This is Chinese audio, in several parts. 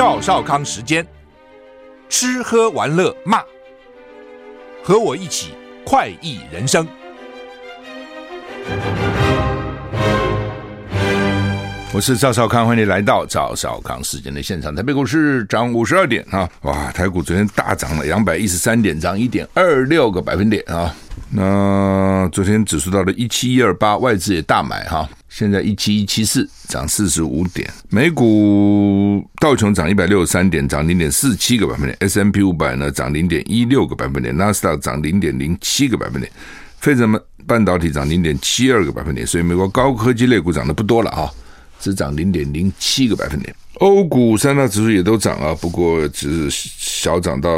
赵少康时间，吃喝玩乐骂，和我一起快意人生。我是赵少康，欢迎你来到赵少康时间的现场。台北股市涨五十二点啊，哇！台股昨天大涨了两百一十三点，涨一点二六个百分点啊。那昨天指数到了一七一二八，外资也大买哈。现在一七一七四，涨四十五点。美股道琼涨一百六十三点，涨零点四七个百分点。S&P 五百呢涨零点一六个百分点，纳斯达涨零点零七个百分点，费城半导体涨零点七二个百分点。所以美国高科技类股涨得不多了啊。只涨零点零七个百分点，欧股三大指数也都涨啊，不过只是小涨到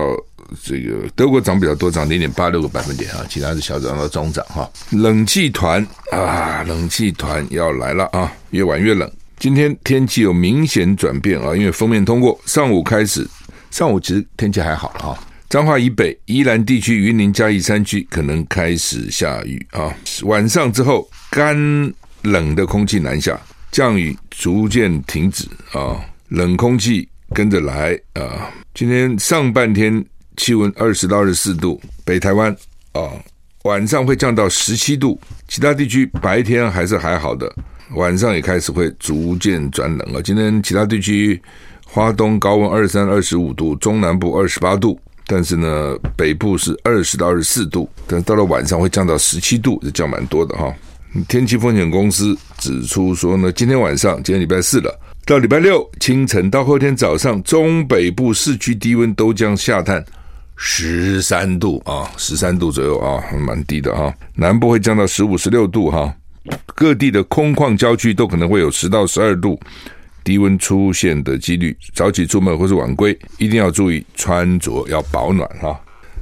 这个德国涨比较多，涨零点八六个百分点啊，其他是小涨到中涨哈。冷气团啊，冷气团要来了啊，越晚越冷。今天天气有明显转变啊，因为锋面通过，上午开始，上午其实天气还好哈。彰化以北、宜兰地区、云林嘉义山区可能开始下雨啊，晚上之后干冷的空气南下。降雨逐渐停止啊，冷空气跟着来啊。今天上半天气温二十到二十四度，北台湾啊晚上会降到十七度，其他地区白天还是还好的，晚上也开始会逐渐转冷了。今天其他地区花东高温二十三、二十五度，中南部二十八度，但是呢北部是二十到二十四度，但是到了晚上会降到十七度，这降蛮多的哈。天气风险公司指出说呢，今天晚上，今天礼拜四了，到礼拜六清晨到后天早上，中北部市区低温都将下探十三度啊，十三度左右啊，蛮低的哈。南部会降到十五、十六度哈，各地的空旷郊区都可能会有十到十二度低温出现的几率。早起出门或是晚归，一定要注意穿着要保暖哈。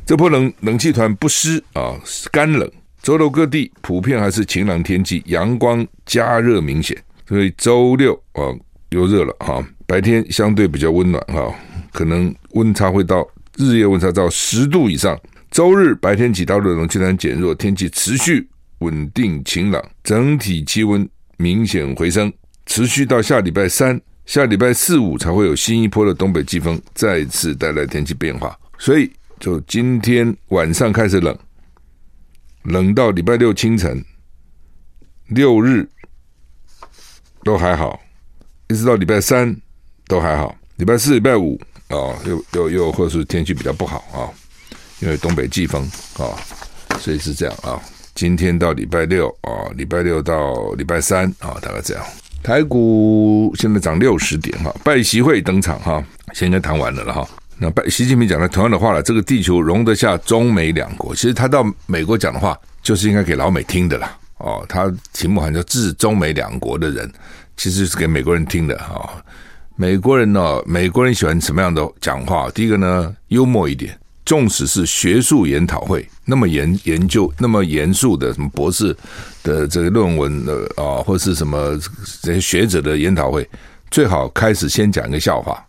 这波冷冷气团不湿啊，干冷。周六各地普遍还是晴朗天气，阳光加热明显，所以周六啊又热了哈，白天相对比较温暖哈，可能温差会到日夜温差到十度以上。周日白天起到热，冷气团减弱，天气持续稳定晴朗，整体气温明显回升，持续到下礼拜三、下礼拜四五才会有新一波的东北季风再次带来天气变化，所以就今天晚上开始冷。冷到礼拜六清晨，六日都还好，一直到礼拜三都还好，礼拜四、礼拜五、哦，又又又或是天气比较不好啊、因为东北季风啊、所以是这样啊、今天到礼拜六啊、礼拜六到礼拜三啊、大概这样。台股现在涨六十点哈，拜习会登场哈，现在谈完了了哈。那拜习近平讲了同样的话了，这个地球容得下中美两国。其实他到美国讲的话，就是应该给老美听的啦。哦，他题目好像叫致中美两国的人，其实是给美国人听的哈、美国人呢、哦，美国人喜欢什么样的讲话？第一个呢，幽默一点，纵使是学术研讨会，那么研研究那么严肃的什么博士的这个论文的啊、哦，或是什么这些学者的研讨会，最好开始先讲一个笑话。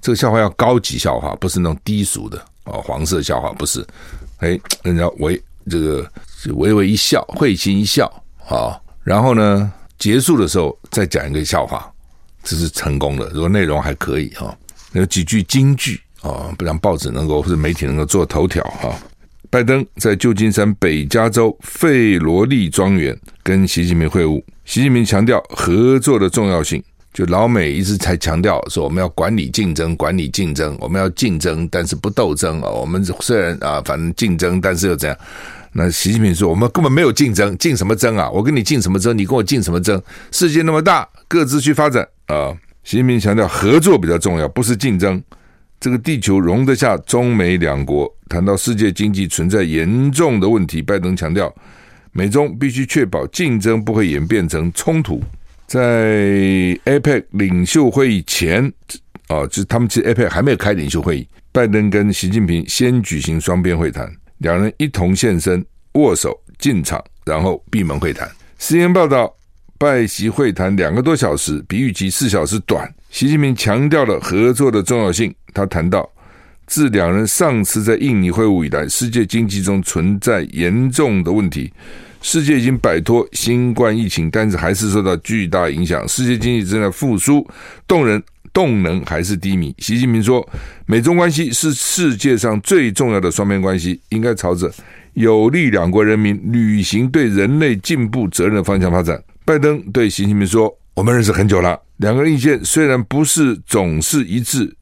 这个笑话要高级笑话，不是那种低俗的哦，黄色笑话不是。哎，人家微这个微微一笑，会心一笑啊，然后呢，结束的时候再讲一个笑话，这是成功的。如果内容还可以哈，有几句金句啊，不让报纸能够或者媒体能够做头条哈。拜登在旧金山北加州费罗利庄园跟习近平会晤，习近平强调合作的重要性。就老美一直才强调说，我们要管理竞争，管理竞争，我们要竞争，但是不斗争啊。我们虽然啊，反正竞争，但是又怎样？那习近平说，我们根本没有竞争，竞什么争啊？我跟你竞什么争？你跟我竞什么争？世界那么大，各自去发展啊。习近平强调合作比较重要，不是竞争。这个地球容得下中美两国。谈到世界经济存在严重的问题，拜登强调，美中必须确保竞争不会演变成冲突。在 APEC 领袖会议前，啊，就他们其实 APEC 还没有开领袖会议，拜登跟习近平先举行双边会谈，两人一同现身握手进场，然后闭门会谈。CNN 报道，拜习会谈两个多小时，比预期四小时短。习近平强调了合作的重要性，他谈到，自两人上次在印尼会晤以来，世界经济中存在严重的问题。世界已经摆脱新冠疫情，但是还是受到巨大影响。世界经济正在复苏，动人动能还是低迷。习近平说，美中关系是世界上最重要的双边关系，应该朝着有利两国人民履行对人类进步责任的方向发展。拜登对习近平说：“我们认识很久了，两个人意见虽然不是总是一致，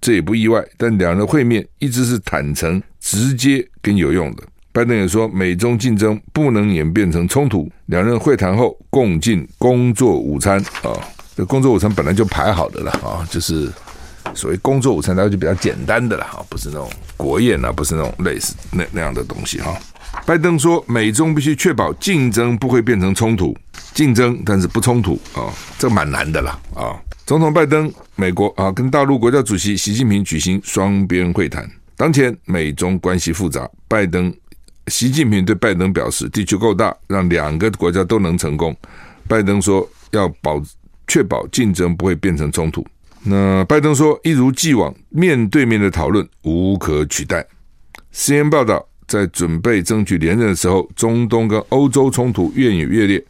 这也不意外，但两人会面一直是坦诚、直接跟有用的。”拜登也说，美中竞争不能演变成冲突。两人会谈后共进工作午餐啊，这工作午餐本来就排好的了啊，就是所谓工作午餐，那就比较简单的了哈，不是那种国宴啊，不是那种类似那那样的东西哈。拜登说，美中必须确保竞争不会变成冲突，竞争但是不冲突啊，这蛮难的了啊。总统拜登，美国啊，跟大陆国家主席习近平举行双边会谈，当前美中关系复杂，拜登。习近平对拜登表示：“地球够大，让两个国家都能成功。”拜登说：“要保确保竞争不会变成冲突。”那拜登说：“一如既往，面对面的讨论无可取代。” cn 报道，在准备争取连任的时候，中东跟欧洲冲突越演越烈。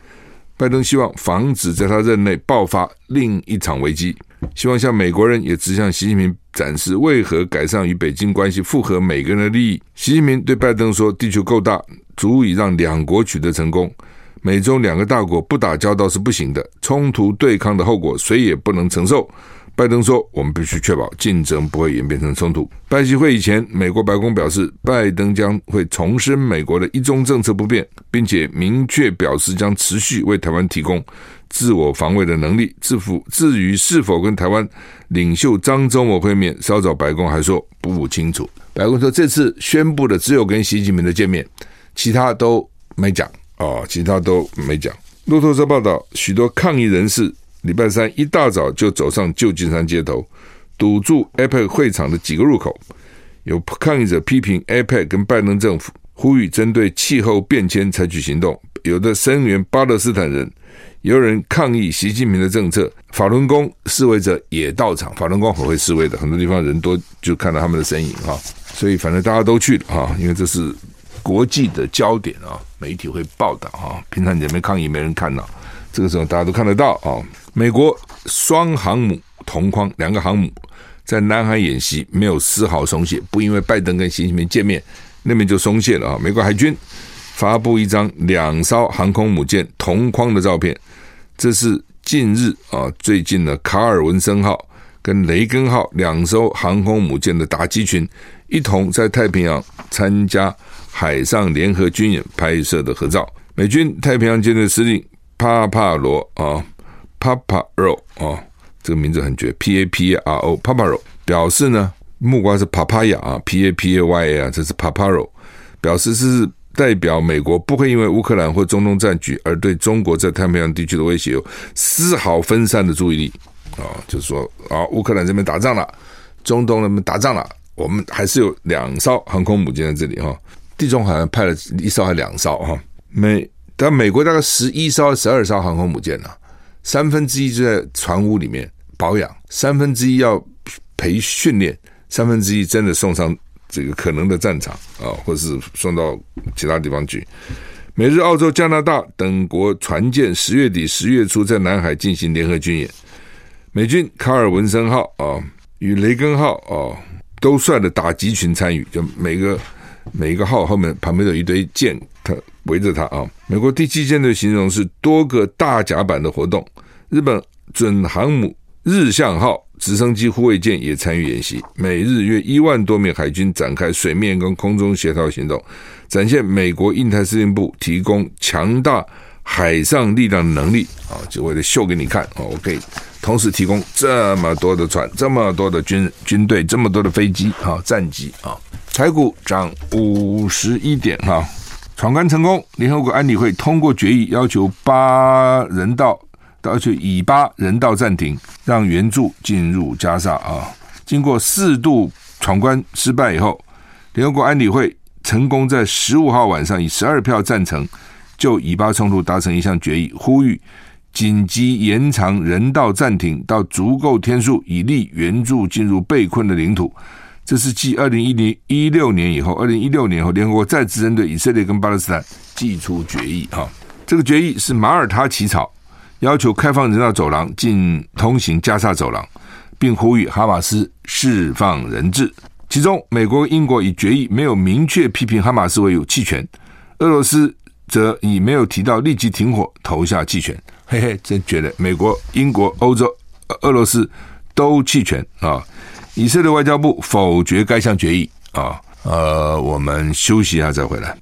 拜登希望防止在他任内爆发另一场危机。希望向美国人也直向习近平展示为何改善与北京关系符合每个人的利益。习近平对拜登说：“地球够大，足以让两国取得成功。美中两个大国不打交道是不行的，冲突对抗的后果谁也不能承受。”拜登说：“我们必须确保竞争不会演变成冲突。”拜习会以前，美国白宫表示，拜登将会重申美国的一中政策不变，并且明确表示将持续为台湾提供自我防卫的能力。至乎至于是否跟台湾领袖张忠谋会面，稍早白宫还说不清楚。白宫说这次宣布的只有跟习近平的见面，其他都没讲哦，其他都没讲。路透社报道，许多抗议人士。礼拜三一大早就走上旧金山街头，堵住 APEC 会场的几个入口。有抗议者批评 APEC 跟拜登政府，呼吁针对气候变迁采取行动。有的声援巴勒斯坦人，有人抗议习近平的政策。法轮功示威者也到场，法轮功很会示威的，很多地方人多就看到他们的身影哈。所以反正大家都去了哈，因为这是国际的焦点啊，媒体会报道啊。平常你没抗议，没人看到，这个时候大家都看得到啊。美国双航母同框，两个航母在南海演习，没有丝毫松懈。不因为拜登跟习近平见面，那边就松懈了啊！美国海军发布一张两艘航空母舰同框的照片，这是近日啊，最近的卡尔文森号跟雷根号两艘航空母舰的打击群一同在太平洋参加海上联合军演拍摄的合照。美军太平洋舰队司令帕帕罗啊。Paparo 啊，这个名字很绝，P A P A R O Paparo 表示呢，木瓜是 Papaya 啊，P A P A Y A 啊，这是 Paparo 表示是代表美国不会因为乌克兰或中东战局而对中国在太平洋地区的威胁有丝毫分散的注意力啊，就是说啊，乌克兰这边打仗了，中东那边打仗了，我们还是有两艘航空母舰在这里哈，地中海派了一艘还两艘哈，美但美国大概十一艘十二艘航空母舰呢。三分之一就在船坞里面保养，三分之一要培训练，三分之一真的送上这个可能的战场啊，或者是送到其他地方去。美日、澳洲、加拿大等国船舰十月底、十月初在南海进行联合军演，美军卡尔文森号啊与雷根号啊都率了打击群参与，就每个每一个号后面旁边有一堆舰，它围着它啊。美国第七舰队形容是多个大甲板的活动，日本准航母日向号直升机护卫舰也参与演习，美日约一万多名海军展开水面跟空中协调行动，展现美国印太司令部提供强大海上力量的能力。啊，就为了秀给你看。啊，我可以同时提供这么多的船、这么多的军军队、这么多的飞机啊、战机啊，台股涨五十一点哈。闯关成功，联合国安理会通过决议，要求巴人道，要求以巴人道暂停，让援助进入加沙啊。经过四度闯关失败以后，联合国安理会成功在十五号晚上以十二票赞成，就以巴冲突达成一项决议，呼吁紧急延长人道暂停到足够天数，以利援助进入被困的领土。这是继二零一零一六年以后，二零一六年后，联合国再次针对以色列跟巴勒斯坦祭出决议。哈，这个决议是马耳他起草，要求开放人道走廊进通行加沙走廊，并呼吁哈马斯释放人质。其中，美国、英国以决议没有明确批评哈马斯为有弃权，俄罗斯则以没有提到立即停火投下弃权。嘿嘿，真觉得美国、英国、欧洲、俄罗斯都弃权啊！以色列外交部否决该项决议啊。呃，我们休息一下再回来。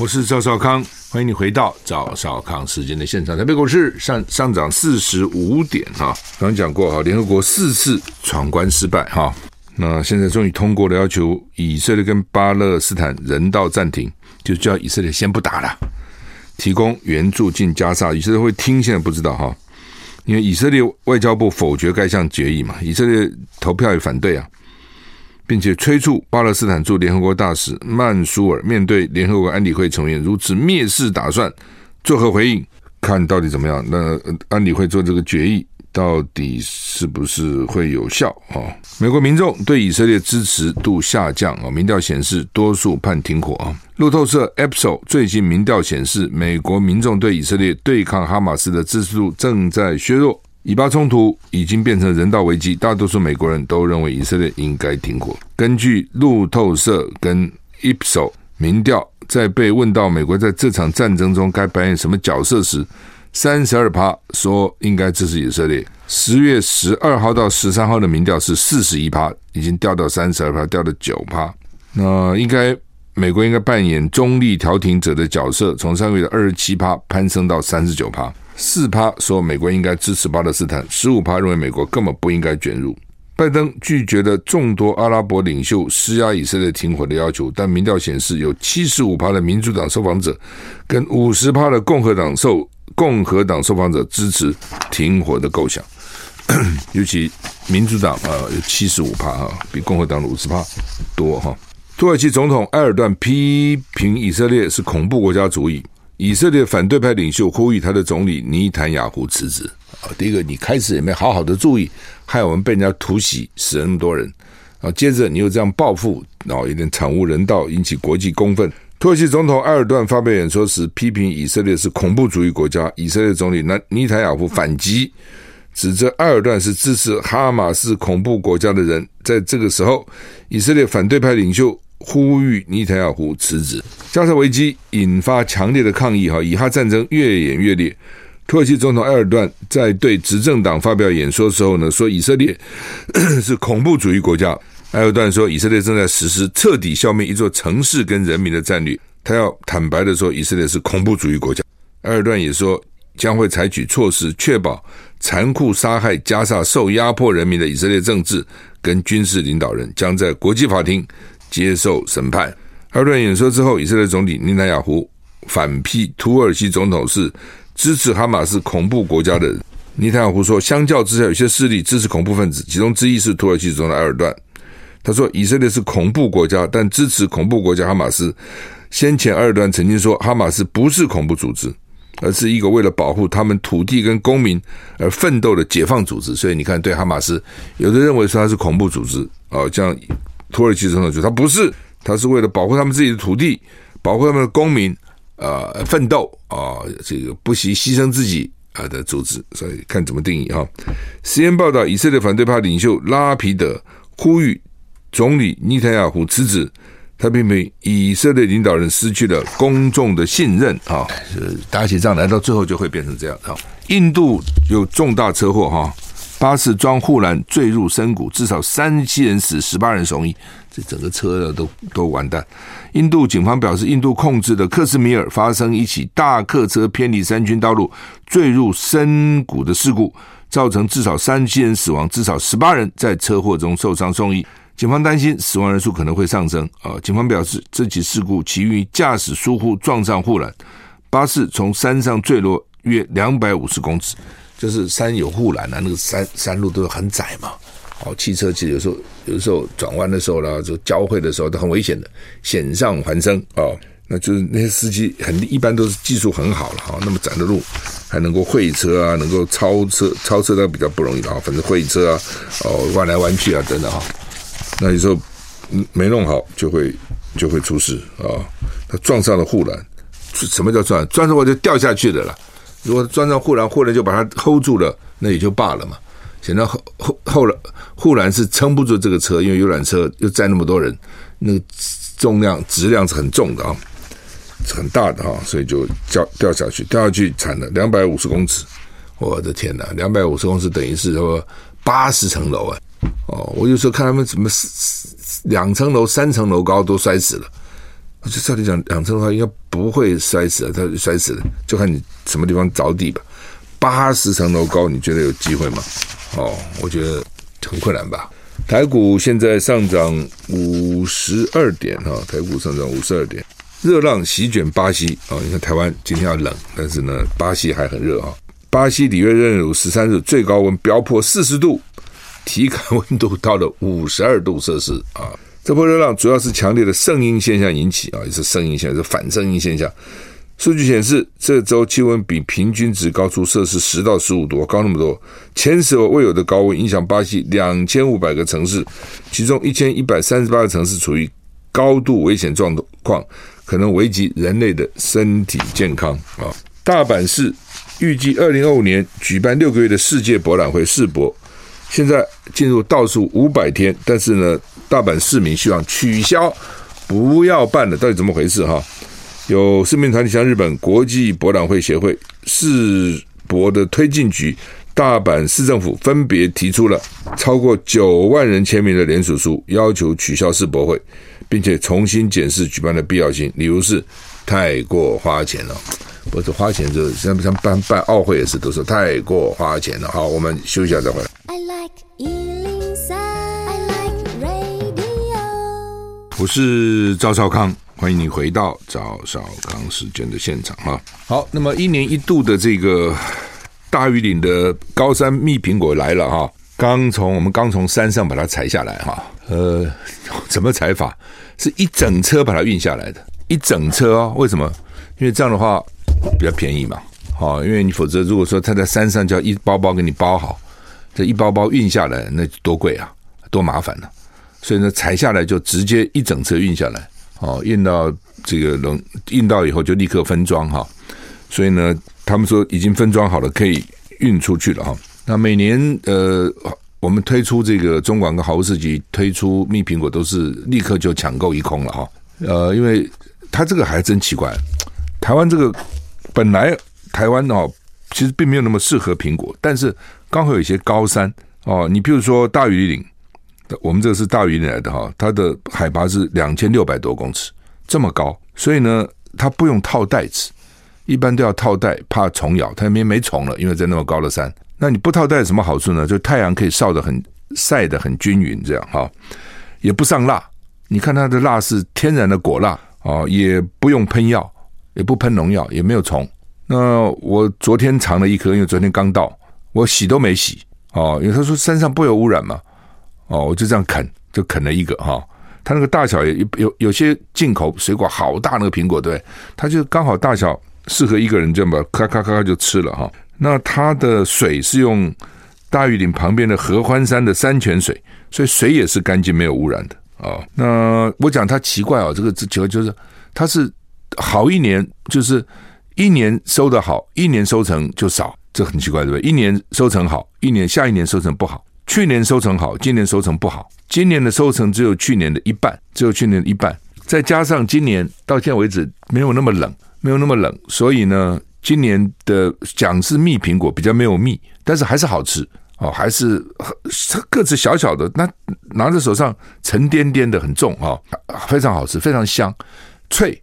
我是赵少康，欢迎你回到赵少康时间的现场。台北股市上上涨四十五点哈，刚刚讲过哈，联合国四次闯关失败哈，那现在终于通过了要求以色列跟巴勒斯坦人道暂停，就叫以色列先不打了，提供援助进加沙，以色列会听，现在不知道哈，因为以色列外交部否决该项决议嘛，以色列投票也反对啊。并且催促巴勒斯坦驻联合国大使曼苏尔面对联合国安理会成员如此蔑视打算，作何回应？看到底怎么样？那安理会做这个决议，到底是不是会有效啊？美国民众对以色列支持度下降啊，民调显示多数判停火啊。路透社 Ipsos 最近民调显示，美国民众对以色列对抗哈马斯的支持度正在削弱。以巴冲突已经变成人道危机，大多数美国人都认为以色列应该停火。根据路透社跟 Ipsos 民调，在被问到美国在这场战争中该扮演什么角色时，三十二趴说应该支持以色列。十月十二号到十三号的民调是四十一趴，已经掉到三十二趴，掉到九趴。那应该美国应该扮演中立调停者的角色，从上个月的二十七趴攀升到三十九趴。四趴说美国应该支持巴勒斯坦，十五趴认为美国根本不应该卷入。拜登拒绝了众多阿拉伯领袖施压以色列停火的要求，但民调显示有七十五趴的民主党受访者跟五十趴的共和党受共和党受访者支持停火的构想。尤其民主党啊有七十五趴哈，比共和党五十趴多哈。土耳其总统埃尔段批评以色列是恐怖国家主义。以色列反对派领袖呼吁他的总理尼坦雅胡辞职。啊，第一个，你开始也没好好的注意，害我们被人家突袭，死了那么多人。啊，接着你又这样报复，然后有点惨无人道，引起国际公愤。土耳其总统埃尔段发表演说时，批评以色列是恐怖主义国家。以色列总理南尼坦雅胡反击，指责埃尔段是支持哈马斯恐怖国家的人。在这个时候，以色列反对派领袖。呼吁尼坦雅胡辞职。加沙危机引发强烈的抗议，哈，以哈战争越演越烈。土耳其总统埃尔段在对执政党发表演说时候呢，说以色列 是恐怖主义国家。埃尔段说，以色列正在实施彻底消灭一座城市跟人民的战略。他要坦白的说，以色列是恐怖主义国家。埃尔段也说，将会采取措施，确保残酷杀害加沙受压迫人民的以色列政治跟军事领导人将在国际法庭。接受审判。二段演说之后，以色列总理尼坦雅胡反批土耳其总统是支持哈马斯恐怖国家的人。尼坦雅胡说，相较之下，有些势力支持恐怖分子，其中之一是土耳其总统埃尔段。他说，以色列是恐怖国家，但支持恐怖国家哈马斯。先前二段曾经说，哈马斯不是恐怖组织，而是一个为了保护他们土地跟公民而奋斗的解放组织。所以你看，对哈马斯，有的认为说他是恐怖组织啊，这样。土耳其总统就：“他不是，他是为了保护他们自己的土地，保护他们的公民，呃，奋斗啊，这个不惜牺牲自己啊的组织。所以看怎么定义哈。实验报道，以色列反对派领袖拉皮德呼吁总理尼坦雅胡辞职，他批评以色列领导人失去了公众的信任啊。打起仗来到最后就会变成这样啊。印度有重大车祸哈。”巴士装护栏坠入深谷，至少三十七人死，十八人送医，这整个车的都都完蛋。印度警方表示，印度控制的克什米尔发生一起大客车偏离山区道路坠入深谷的事故，造成至少三十七人死亡，至少十八人在车祸中受伤送医。警方担心死亡人数可能会上升。啊，警方表示，这起事故起于驾驶疏忽撞上护栏，巴士从山上坠落约两百五十公尺。就是山有护栏啊，那个山山路都很窄嘛。哦，汽车其实有时候有时候转弯的时候啦，就交汇的时候都很危险的，险象环生哦。那就是那些司机很一般都是技术很好了哈，那么窄的路还能够会车啊，能够超车超车都比较不容易了哈。反正会车啊，哦弯来弯去啊等等哈。那有时候没弄好就会就会出事啊。他撞上了护栏，什么叫撞？撞上我就掉下去的了。如果撞上护栏，护栏就把它 hold 住了，那也就罢了嘛。显然后后后来护栏是撑不住这个车，因为游览车又载那么多人，那个重量质量是很重的啊，很大的啊，所以就掉掉下去，掉下去惨了，两百五十公尺，我的天哪，两百五十公尺等于是说八十层楼啊！哦，我有时候看他们怎么两层楼、三层楼高都摔死了，我就照理讲两层楼高应该不会摔死啊，他摔死了，就看你什么地方着地吧。八十层楼高，你觉得有机会吗？哦，我觉得很困难吧。台股现在上涨五十二点哈，台股上涨五十二点，热浪席卷巴西啊！你看台湾今天要冷，但是呢，巴西还很热啊。巴西里约热内卢十三日最高温飙破四十度，体感温度到了五十二度摄氏啊！这波热浪主要是强烈的圣音现象引起啊，也是声音现象，是反声音现象。数据显示，这周气温比平均值高出摄氏十到十五度，高那么多，前所未有的高温影响巴西两千五百个城市，其中一千一百三十八个城市处于高度危险状况，可能危及人类的身体健康啊！大阪市预计二零二五年举办六个月的世界博览会世博，现在进入倒数五百天，但是呢，大阪市民希望取消，不要办了，到底怎么回事哈？有市民团体向日本国际博览会协会、世博的推进局、大阪市政府分别提出了超过九万人签名的联署书，要求取消世博会，并且重新检视举办的必要性。理由是太过花钱了，不是花钱就像像办办奥会也是，都是太过花钱了。好，我们休息一下再回来。I like 103，I like radio。我是赵少康。欢迎你回到赵少康时间的现场哈。好，那么一年一度的这个大禹岭的高山蜜苹果来了哈。刚从我们刚从山上把它采下来哈。呃，怎么采法？是一整车把它运下来的，一整车哦。为什么？因为这样的话比较便宜嘛。好，因为你否则如果说他在山上叫一包包给你包好，这一包包运下来那多贵啊，多麻烦呢、所以呢，采下来就直接一整车运下来。哦，运到这个冷，运到以后就立刻分装哈，所以呢，他们说已经分装好了，可以运出去了哈。那每年呃，我们推出这个中广跟好物市集推出蜜苹果，都是立刻就抢购一空了哈。呃，因为它这个还真奇怪，台湾这个本来台湾哦，其实并没有那么适合苹果，但是刚好有一些高山哦，你比如说大禹岭。我们这个是大禹岭来的哈，它的海拔是两千六百多公尺，这么高，所以呢，它不用套袋子，一般都要套袋，怕虫咬，它那边没虫了，因为在那么高的山。那你不套袋有什么好处呢？就太阳可以晒得很晒得很均匀，这样哈，也不上蜡。你看它的蜡是天然的果蜡啊，也不用喷药，也不喷农药，也没有虫。那我昨天尝了一颗，因为昨天刚到，我洗都没洗哦，因为他说山上不有污染嘛。哦，我就这样啃，就啃了一个哈。它那个大小也有有有些进口水果好大，那个苹果对，它就刚好大小适合一个人这样吧，咔咔咔咔就吃了哈。那它的水是用大禹岭旁边的合欢山的山泉水，所以水也是干净没有污染的啊。那我讲它奇怪哦，这个这奇怪就是它是好一年就是一年收得好，一年收成就少，这很奇怪对不对？一年收成好，一年下一年收成不好。去年收成好，今年收成不好。今年的收成只有去年的一半，只有去年的一半。再加上今年到现在为止没有那么冷，没有那么冷，所以呢，今年的讲是蜜苹果比较没有蜜，但是还是好吃哦，还是个子小小的，那拿在手上沉甸甸的很重啊，非常好吃，非常香，脆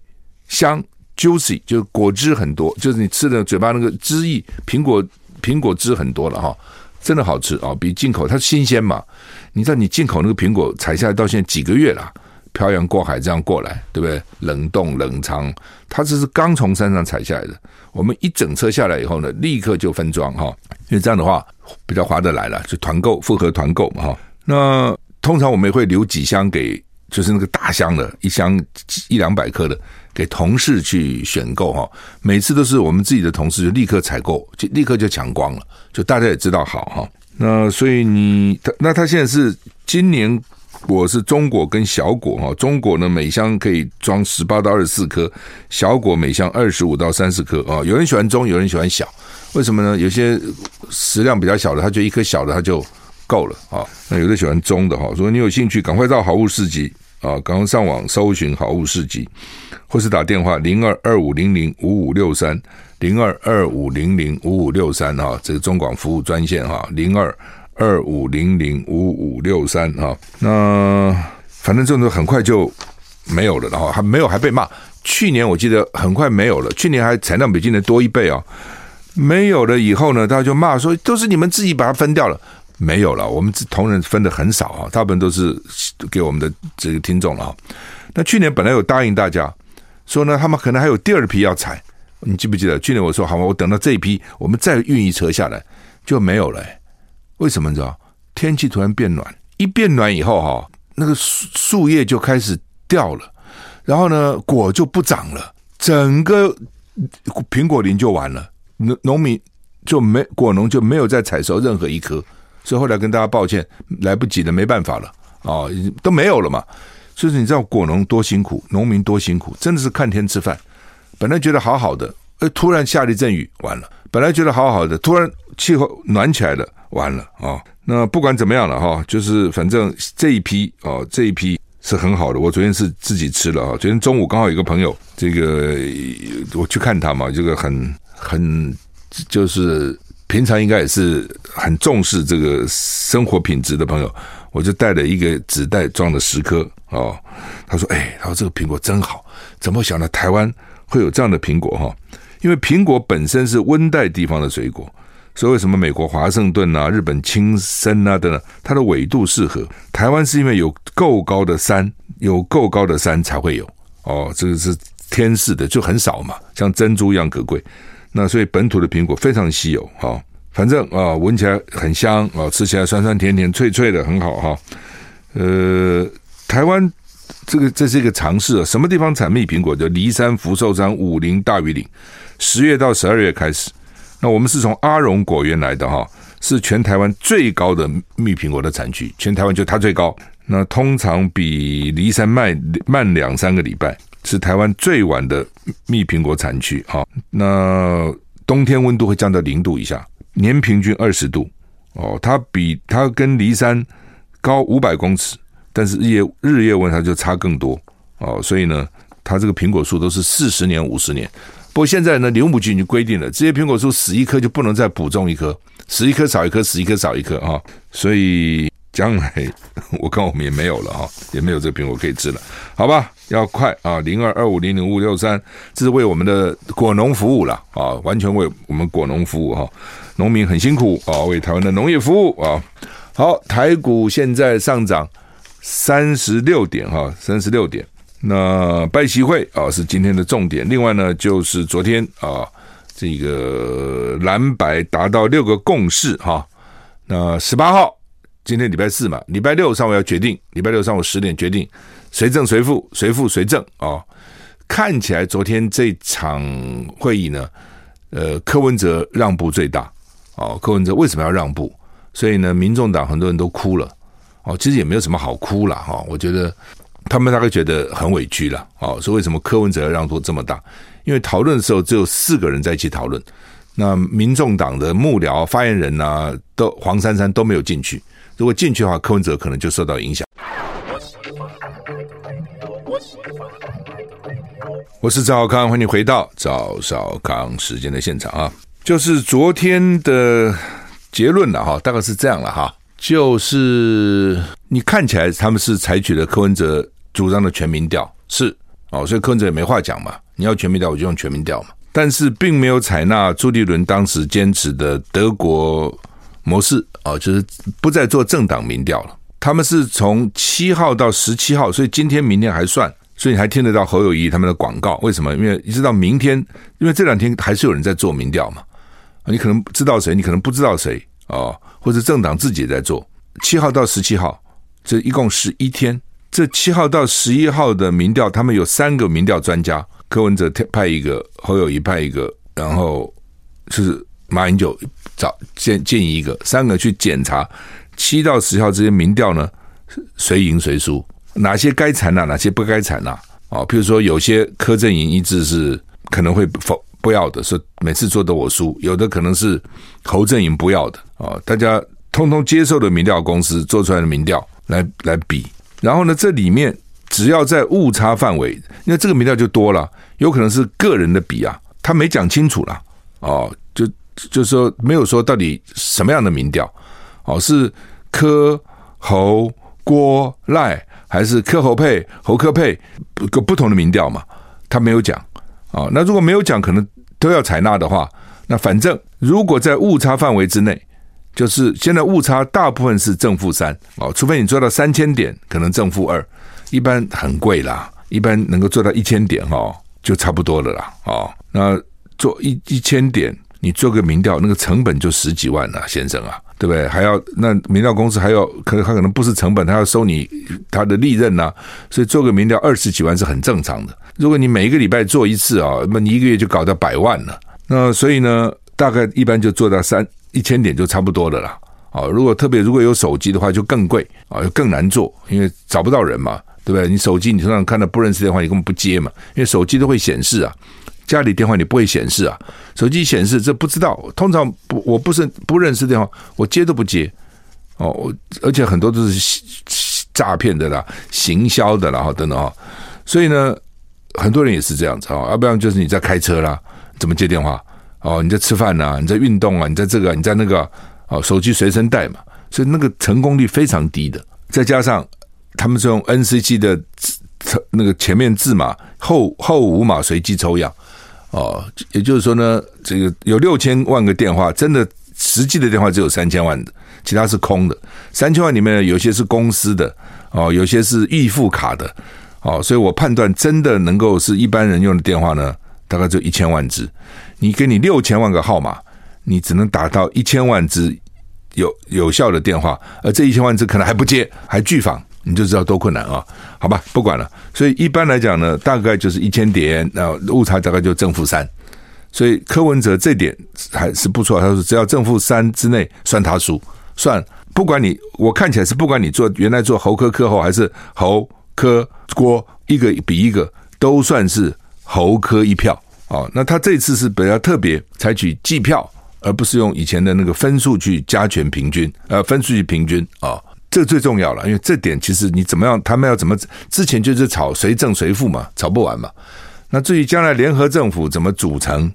香，juicy，就是果汁很多，就是你吃的嘴巴那个汁液，苹果苹果汁很多了哈。真的好吃啊，比进口它新鲜嘛？你知道你进口那个苹果采下来到现在几个月了，漂洋过海这样过来，对不对？冷冻冷藏，它这是刚从山上采下来的。我们一整车下来以后呢，立刻就分装哈，因为这样的话比较划得来了，就团购复合团购嘛哈。那通常我们也会留几箱给，就是那个大箱的，一箱一两百颗的。给同事去选购哈，每次都是我们自己的同事就立刻采购，就立刻就抢光了，就大家也知道好哈。那所以你他那他现在是今年果是中果跟小果哈，中果呢每箱可以装十八到二十四颗，小果每箱二十五到三十颗啊。有人喜欢中，有人喜欢小，为什么呢？有些食量比较小的，他就一颗小的他就够了啊。那有的喜欢中的哈，如果你有兴趣，赶快到好物市集啊，赶快上网搜寻好物市集，或是打电话零二二五零零五五六三零二二五零零五五六三哈，这个中广服务专线哈零二。二五零零五五六三哈，那反正这种很快就没有了，然后还没有还被骂。去年我记得很快没有了，去年还产量比今年多一倍啊。没有了以后呢，大家就骂说都是你们自己把它分掉了，没有了。我们同仁分的很少啊，大部分都是给我们的这个听众了。那去年本来有答应大家说呢，他们可能还有第二批要采，你记不记得？去年我说好吗？我等到这一批，我们再运一车下来就没有了。为什么你知道？天气突然变暖，一变暖以后哈，那个树树叶就开始掉了，然后呢，果就不长了，整个苹果林就完了，农农民就没果农就没有再采收任何一颗，所以后来跟大家抱歉，来不及了，没办法了啊，都没有了嘛。所以你知道果农多辛苦，农民多辛苦，真的是看天吃饭。本来觉得好好的，哎，突然下了一阵雨，完了。本来觉得好好的，突然气候暖起来了。完了啊、哦！那不管怎么样了哈，就是反正这一批哦，这一批是很好的。我昨天是自己吃了啊，昨天中午刚好有个朋友，这个我去看他嘛，这个很很就是平常应该也是很重视这个生活品质的朋友，我就带了一个纸袋装了十颗哦。他说：“哎，他说这个苹果真好，怎么想到台湾会有这样的苹果哈？因为苹果本身是温带地方的水果。”所以为什么美国华盛顿啊、日本青森啊等等，它的纬度适合台湾，是因为有够高的山，有够高的山才会有哦，这个是天赐的，就很少嘛，像珍珠一样可贵。那所以本土的苹果非常稀有哈、哦，反正啊，闻起来很香啊，吃起来酸酸甜甜脆脆的，很好哈。呃，台湾这个这是一个尝试啊，什么地方产蜜苹果？就梨山、福寿山、武陵、大禹岭，十月到十二月开始。那我们是从阿荣果园来的哈，是全台湾最高的蜜苹果的产区，全台湾就它最高。那通常比梨山慢慢两三个礼拜，是台湾最晚的蜜苹果产区哈。那冬天温度会降到零度以下，年平均二十度哦。它比它跟骊山高五百公尺，但是日夜日夜温它就差更多哦。所以呢，它这个苹果树都是四十年、五十年。不过现在呢，林务局已经规定了，这些苹果树死一棵就不能再补种一棵，死一棵少一棵，死一棵少一棵啊。所以将来我看我们也没有了哈，也没有这个苹果可以吃了，好吧？要快啊，零二二五零零五六三，这是为我们的果农服务了啊，完全为我们果农服务哈，农民很辛苦啊，为台湾的农业服务啊。好，台股现在上涨三十六点哈，三十六点。那拜习会啊是今天的重点，另外呢就是昨天啊这个蓝白达到六个共识哈，那十八号今天礼拜四嘛，礼拜六上午要决定，礼拜六上午十点决定谁胜谁负，谁负谁正啊？看起来昨天这场会议呢，呃柯文哲让步最大哦，柯文哲为什么要让步？所以呢，民众党很多人都哭了哦，其实也没有什么好哭了哈，我觉得。他们大概觉得很委屈了，哦，说为什么柯文哲让步这么大？因为讨论的时候只有四个人在一起讨论，那民众党的幕僚、发言人啊，都黄珊珊都没有进去。如果进去的话，柯文哲可能就受到影响。我是赵少康，欢迎回到赵少康时间的现场啊，就是昨天的结论了哈，大概是这样了哈，就是你看起来他们是采取了柯文哲。主张的全民调是哦，所以柯文哲也没话讲嘛。你要全民调，我就用全民调嘛。但是并没有采纳朱立伦当时坚持的德国模式哦，就是不再做政党民调了。他们是从七号到十七号，所以今天、明天还算，所以你还听得到侯友谊他们的广告。为什么？因为一直到明天，因为这两天还是有人在做民调嘛。你可能知道谁，你可能不知道谁啊，或者政党自己也在做。七号到十七号，这一共十一天。这七号到十一号的民调，他们有三个民调专家，柯文哲派一个，侯友宜派一个，然后就是马英九找建建议一个，三个去检查七到十号这些民调呢，谁赢谁输，哪些该谈呐，哪些不该谈呐？啊，譬如说有些柯阵营一致是可能会否不要的，说每次做的我输；有的可能是侯阵营不要的啊，大家通通接受的民调公司做出来的民调来来比，然后呢，这里面只要在误差范围，那这个民调就多了，有可能是个人的比啊，他没讲清楚了哦，就是说没有说到底什么样的民调哦，是柯侯郭赖。还是柯侯配侯柯配个不同的民调嘛，他没有讲啊。那如果没有讲，可能都要采纳的话，那反正如果在误差范围之内，就是现在误差大部分是正负三哦，除非你做到三千点，可能正负二，一般很贵啦，一般能够做到一千点哦，就差不多了啦哦。那做一一千点，你做个民调，那个成本就十几万了，先生啊。对不对？还要那民调公司还要，可能他可能不是成本，他要收你他的利润呐、所以做个民调二十几万是很正常的。如果你每一个礼拜做一次啊，那你一个月就搞到百万了。那所以呢，大概一般就做到三一千点就差不多了啦。啊，如果特别如果有手机的话，就更贵啊，就更难做，因为找不到人嘛，对不对？你手机你通常看到不认识电话，你根本不接嘛，因为手机都会显示啊。家里电话你不会显示啊，手机显示这不知道。通常不，我不是不认识电话，我接都不接。哦，而且很多都是诈骗的啦、行销的啦，然后等等啊。所以呢，很多人也是这样子啊。要不然就是你在开车啦，怎么接电话？哦，你在吃饭呐，你在运动啊，你在这个，你在那个，哦，手机随身带嘛。所以那个成功率非常低的。再加上他们是用 NCC 的那个前面字码，后后五码随机抽样。哦，也就是说呢，这个有六千万个电话，真的实际的电话只有三千万的，其他是空的。三千万里面，有些是公司的，哦，有些是预付卡的，哦，所以我判断真的能够是一般人用的电话呢，大概就一千万只。你给你六千万个号码，你只能打到一千万只有有效的电话，而这一千万只可能还不接，还拒访。你就知道多困难啊！好吧，不管了。所以一般来讲呢，大概就是一千点，那误差大概就正负三。所以柯文哲这点还是不错。他说只要正负三之内算他输，算不管你我看起来是不管你做原来做侯柯柯侯还是侯科郭一个比一个都算是侯科一票啊。那他这次是比较特别，采取计票，而不是用以前的那个分数去加权平均，呃，分数去平均啊。这最重要了，因为这点其实你怎么样，他们要怎么之前就是吵谁正谁负嘛，吵不完嘛。那至于将来联合政府怎么组成，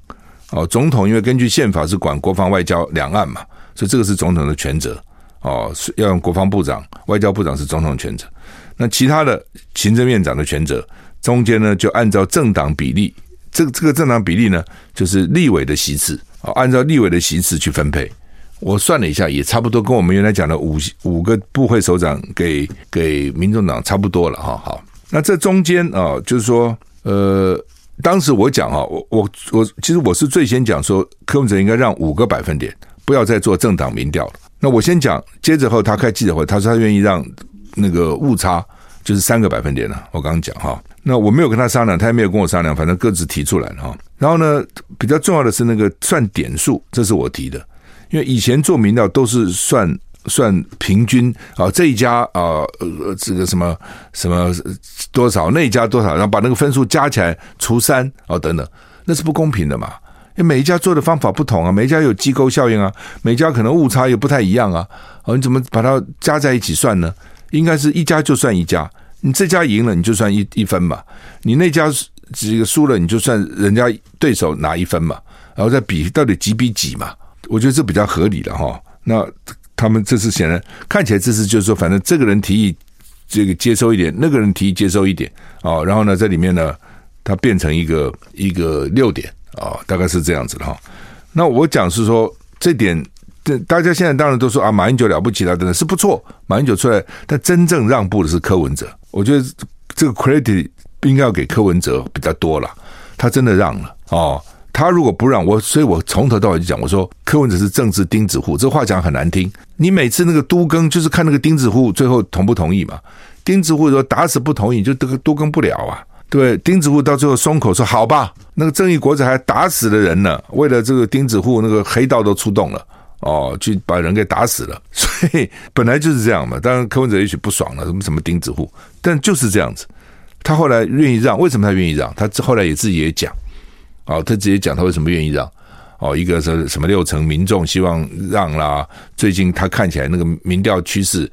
哦，总统因为根据宪法是管国防、外交、两岸嘛，所以这个是总统的权责哦，要用国防部长、外交部长是总统权责。那其他的行政院长的权责，中间呢就按照政党比例，这个这个政党比例呢就是立委的席次啊，按照立委的席次去分配。我算了一下，也差不多跟我们原来讲的五五个部会首长给给民众党差不多了哈。好，那这中间啊，就是说，呃，当时我讲哈，我我我，其实我是最先讲说，柯文哲应该让五个百分点，不要再做政党民调了。那我先讲，接着后他开记者会，他说他愿意让那个误差就是三个百分点了。我刚刚讲哈，那我没有跟他商量，他也没有跟我商量，反正各自提出来了哈。然后呢，比较重要的是那个算点数，这是我提的。因为以前做民调都是算算平均啊，这一家啊这个什么什么多少，那一家多少，然后把那个分数加起来除三啊等等，那是不公平的嘛。因为每一家做的方法不同啊，每一家有机构效应啊，每家可能误差也不太一样啊。哦，你怎么把它加在一起算呢？应该是一家就算一家，你这家赢了你就算一一分嘛，你那家这个输了你就算人家对手拿一分嘛，然后再比到底几比几嘛。我觉得这比较合理了哈。那他们这次显然看起来，这次就是说，反正这个人提议这个接收一点，那个人提议接收一点啊。然后呢，在里面呢，它变成一个一个六点啊，大概是这样子的哈。那我讲是说，这点这大家现在当然都说啊，马英九了不起了，等等是不错。马英九出来，但真正让步的是柯文哲。我觉得这个 credit 应该要给柯文哲比较多了，他真的让了哦。他如果不让我，所以我从头到尾就讲，我说柯文哲是政治钉子户，这话讲很难听。你每次那个都更就是看那个钉子户最后同不同意嘛？钉子户说打死不同意，就这个都更不了啊。对，钉子户到最后松口说好吧，那个正义国者还打死了人呢，为了这个钉子户那个黑道都出动了哦，去把人给打死了。所以本来就是这样嘛。当然柯文哲也许不爽了，什么什么钉子户，但就是这样子。他后来愿意让，为什么他愿意让？他后来也自己也讲，哦，他直接讲他为什么愿意让。哦，一个是什么六成民众希望让啦，最近他看起来那个民调趋势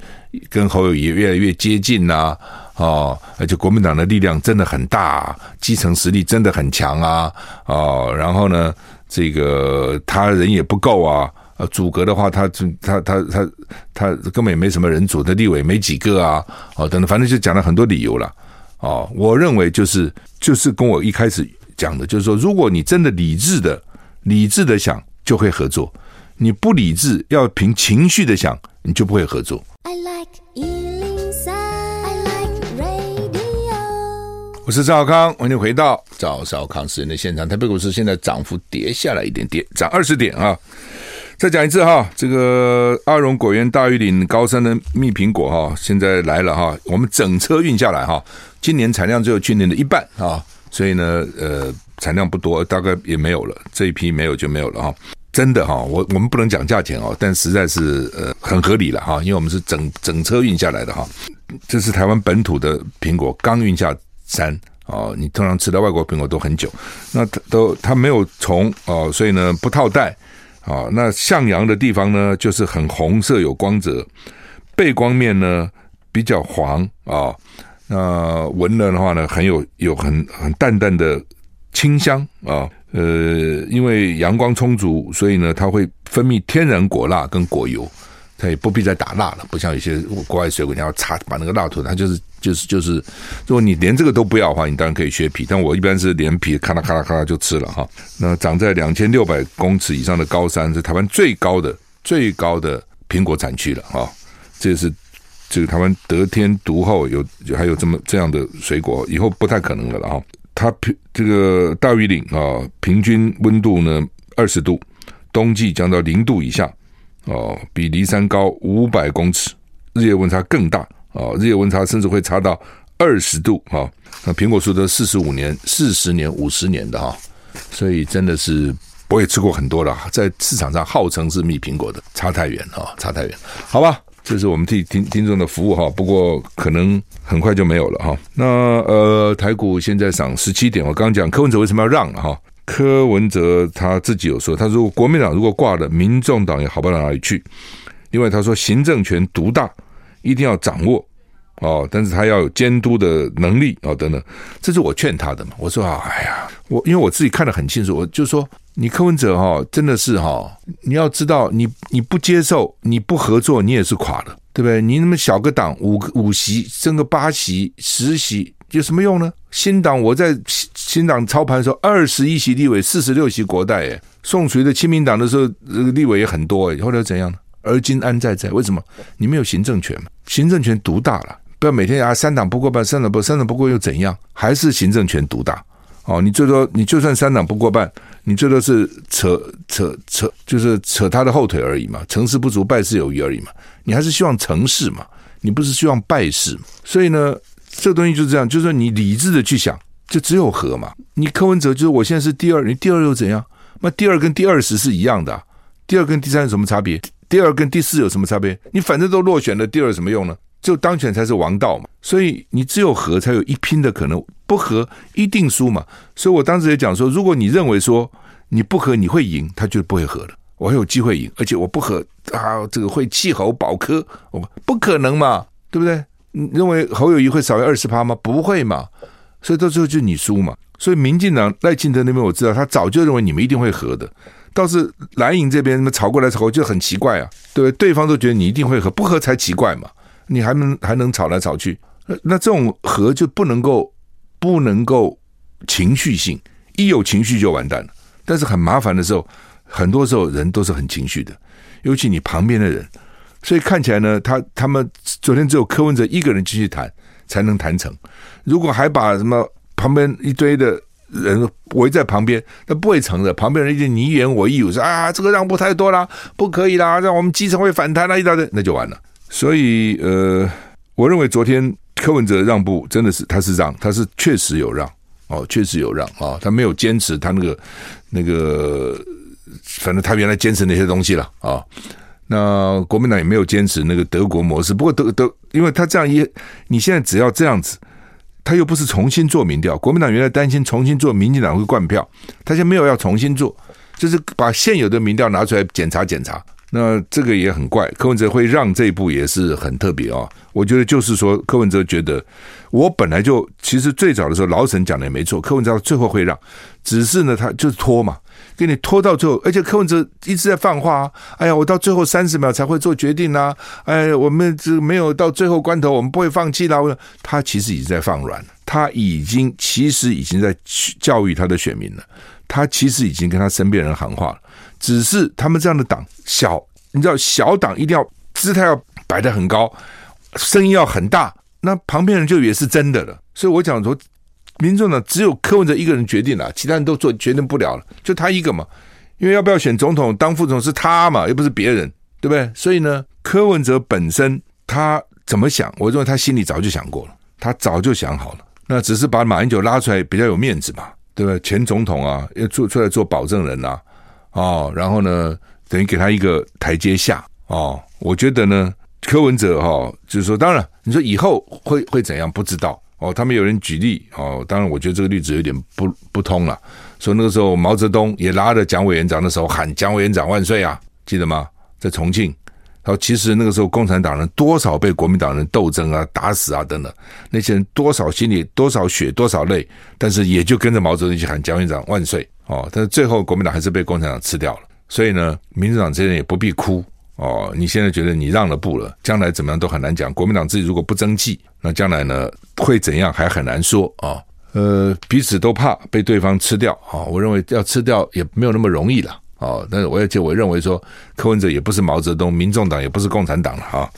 跟侯友宜越来越接近啦，哦，而且国民党的力量真的很大，基层实力真的很强啊，哦，然后呢，这个他人也不够啊，呃，组阁的话他，他他他他他根本也没什么人组，的立委没几个啊，哦，等等，反正就讲了很多理由了，哦，我认为就是就是跟我一开始讲的，就是说，如果你真的理智的。理智的想就会合作，你不理智要凭情绪的想，你就不会合作。I like 103, I like radio。我是赵少康，欢迎回到赵少康时人的现场。台北股市现在涨幅跌下来一点点，涨二十点啊！再讲一次哈，这个阿荣果园大玉岭高山的蜜苹果哈，现在来了哈，我们整车运下来哈，今年产量只有去年的一半啊，所以呢，呃。产量不多，大概也没有了。这一批没有就没有了哈。真的哈，我我们不能讲价钱哦，但实在是呃很合理了哈，因为我们是整整车运下来的哈。这是台湾本土的苹果，刚运下山哦。你通常吃到外国苹果都很久，那它都它没有虫哦，所以呢不套袋啊。那向阳的地方呢，就是很红色有光泽，背光面呢比较黄啊。那闻了的话呢，很有有很很淡淡的。清香啊，呃，因为阳光充足，所以呢，它会分泌天然果蜡跟果油，它也不必再打蜡了。不像有些国外水果，你要擦把那个蜡涂，它就是就是就是，如果你连这个都不要的话，你当然可以削皮。但我一般是连皮，咔啦咔啦咔啦就吃了哈。那长在两千六百公尺以上的高山，是台湾最高的最高的苹果产区了哈。这是这个台湾得天独厚，有还有这么这样的水果，以后不太可能了了哈。它平这个大玉岭啊，平均温度呢二十度，冬季降到零度以下哦，比梨山高五百公尺，日夜温差更大啊，日夜温差甚至会差到二十度哈。那苹果树都四十五年、四十年、五十年的哈，所以真的是我也吃过很多了，在市场上号称是蜜苹果的，差太远哈，差太远，好吧。这是我们替听听众的服务哈，不过可能很快就没有了哈。那呃，台股现在涨十七点，我刚刚讲柯文哲为什么要让哈？柯文哲他自己有说，他说国民党如果挂了，民众党也好不到哪里去。另外他说行政权独大，一定要掌握哦，但是他要有监督的能力哦等等，这是我劝他的嘛。我说啊，哎呀，我因为我自己看得很清楚，我就说。你柯文哲哈，真的是哈，你要知道，你你不接受，你不合作，你也是垮的，对不对？你那么小个党，五个五席，升个八席、十席，有什么用呢？新党我在新新党操盘的时候，二十一席立委，四十六席国代，诶，宋楚瑜的亲民党的时候，这个立委也很多，诶，后来怎样呢？而今安在在？为什么？你没有行政权嘛？行政权独大了，不要每天啊，三党不过半，三党不三党不过又怎样？还是行政权独大？哦，你最多你就算三党不过半，你最多是扯扯扯，就是扯他的后腿而已嘛。成事不足败事有余而已嘛。你还是希望成事嘛，你不是希望败事。所以呢，这东西就是这样，就是你理智的去想，就只有和嘛。你柯文哲就是我现在是第二，你第二又怎样？那第二跟第二十是一样的，第二跟第三有什么差别？第二跟第四有什么差别？你反正都落选了，第二有什么用呢？就当选才是王道嘛，所以你只有和才有一拼的可能，不和一定输嘛。所以我当时也讲说，如果你认为说你不和你会赢，他就不会和了。我还有机会赢，而且我不和啊，这个会弃侯保科，我不可能嘛，对不对？你认为侯友谊会少于二十趴吗？不会嘛。所以到最后就你输嘛。所以民进党赖清德那边我知道，他早就认为你们一定会和的。倒是蓝营这边那么吵过来吵过去就很奇怪啊，对不对？对方都觉得你一定会和，不和才奇怪嘛。你还能还能吵来吵去？那这种和就不能够不能够情绪性，一有情绪就完蛋了。但是很麻烦的时候，很多时候人都是很情绪的，尤其你旁边的人。所以看起来呢，他他们昨天只有柯文哲一个人继续谈才能谈成。如果还把什么旁边一堆的人围在旁边，那不会成的。旁边人一定你一言我一语说啊，这个让步太多了，不可以啦，让我们基层会反弹啦，一大堆，那就完了。所以，呃，我认为昨天柯文哲让步真的是他是让，他是确实有让哦，确实有让啊、他没有坚持他那个那个反正他原来坚持那些东西了啊。那国民党也没有坚持那个德国模式。不过德德，因为他这样一，你现在只要这样子，他又不是重新做民调。国民党原来担心重新做，民进党会灌票，他现在没有要重新做，就是把现有的民调拿出来检查检查。那这个也很怪，柯文哲会让这一步也是很特别哦。我觉得就是说，柯文哲觉得我本来就其实最早的时候，老沈讲的也没错，柯文哲最后会让，只是呢，他就是拖嘛，给你拖到最后，而且柯文哲一直在放话，啊哎呀，我到最后三十秒才会做决定呐，哎，我们这没有到最后关头，我们不会放弃啦。他其实已经在放软，他已经其实已经在教育他的选民了，他其实已经跟他身边人喊话了。只是他们这样的党小，你知道小党一定要姿态要摆得很高，声音要很大，那旁边人就也是真的了。所以我讲说，民众党只有柯文哲一个人决定了，其他人都做决定不了了，就他一个嘛。因为要不要选总统当副总是他嘛，又不是别人，对不对？所以呢，柯文哲本身他怎么想，我认为他心里早就想过了，他早就想好了，那只是把马英九拉出来比较有面子嘛，对不对？前总统啊，要做出来做保证人啊。哦，然后呢，等于给他一个台阶下哦。我觉得呢，柯文哲哈、哦，就是说，当然你说以后会会怎样，不知道哦。他们有人举例哦，当然我觉得这个例子有点不不通了。说那个时候毛泽东也拉着蒋委员长的时候喊“蒋委员长万岁”啊，记得吗？在重庆，然后其实那个时候共产党人多少被国民党人斗争啊、打死啊等等，那些人多少心里多少血多少泪，但是也就跟着毛泽东一起喊“蒋委员长万岁”。哦，但是最后国民党还是被共产党吃掉了，所以呢，民主党这些人也不必哭哦。你现在觉得你让了步了，将来怎么样都很难讲。国民党自己如果不争气，那将来呢会怎样还很难说啊、呃，彼此都怕被对方吃掉啊、哦。我认为要吃掉也没有那么容易了、哦。但是我而且我认为说，柯文哲也不是毛泽东，民众党也不是共产党了啊、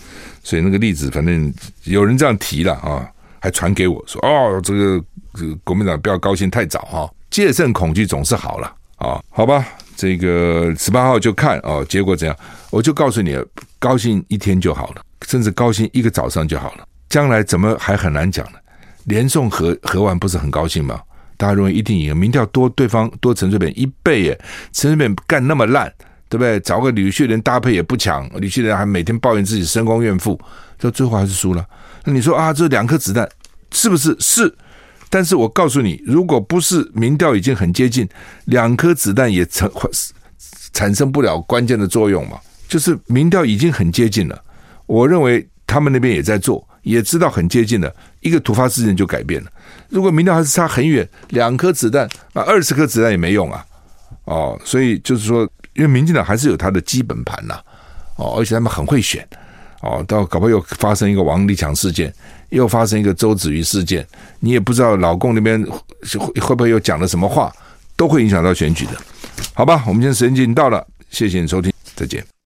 所以那个例子，反正有人这样提了啊、还传给我说哦，这个这个国民党不要高兴太早哈。哦戒慎恐惧总是好了啊、好吧，这个十八号就看哦，结果怎样？我就告诉你，高兴一天就好了，甚至高兴一个早上就好了。将来怎么还很难讲呢？连宋合合完不是很高兴吗？大家认为一定赢，民调多对方多陈水扁一倍耶，陈水扁干那么烂，对不对？找个吕秀莲搭配也不强，女婿人还每天抱怨自己深宫怨妇，到最后还是输了。那你说啊，这两颗子弹是不是是？但是我告诉你，如果不是民调已经很接近，两颗子弹也成产生不了关键的作用嘛？就是民调已经很接近了，我认为他们那边也在做，也知道很接近了，一个突发事件就改变了。如果民调还是差很远，两颗子弹啊，二十颗子弹也没用啊！哦，所以就是说，因为民进党还是有他的基本盘呐，哦，而且他们很会选。哦，到搞不好又发生一个王立强事件，又发生一个周子瑜事件，你也不知道老共那边会会不会又讲了什么话，都会影响到选举的，好吧？我们今天时间已经到了，谢谢你收听，再见。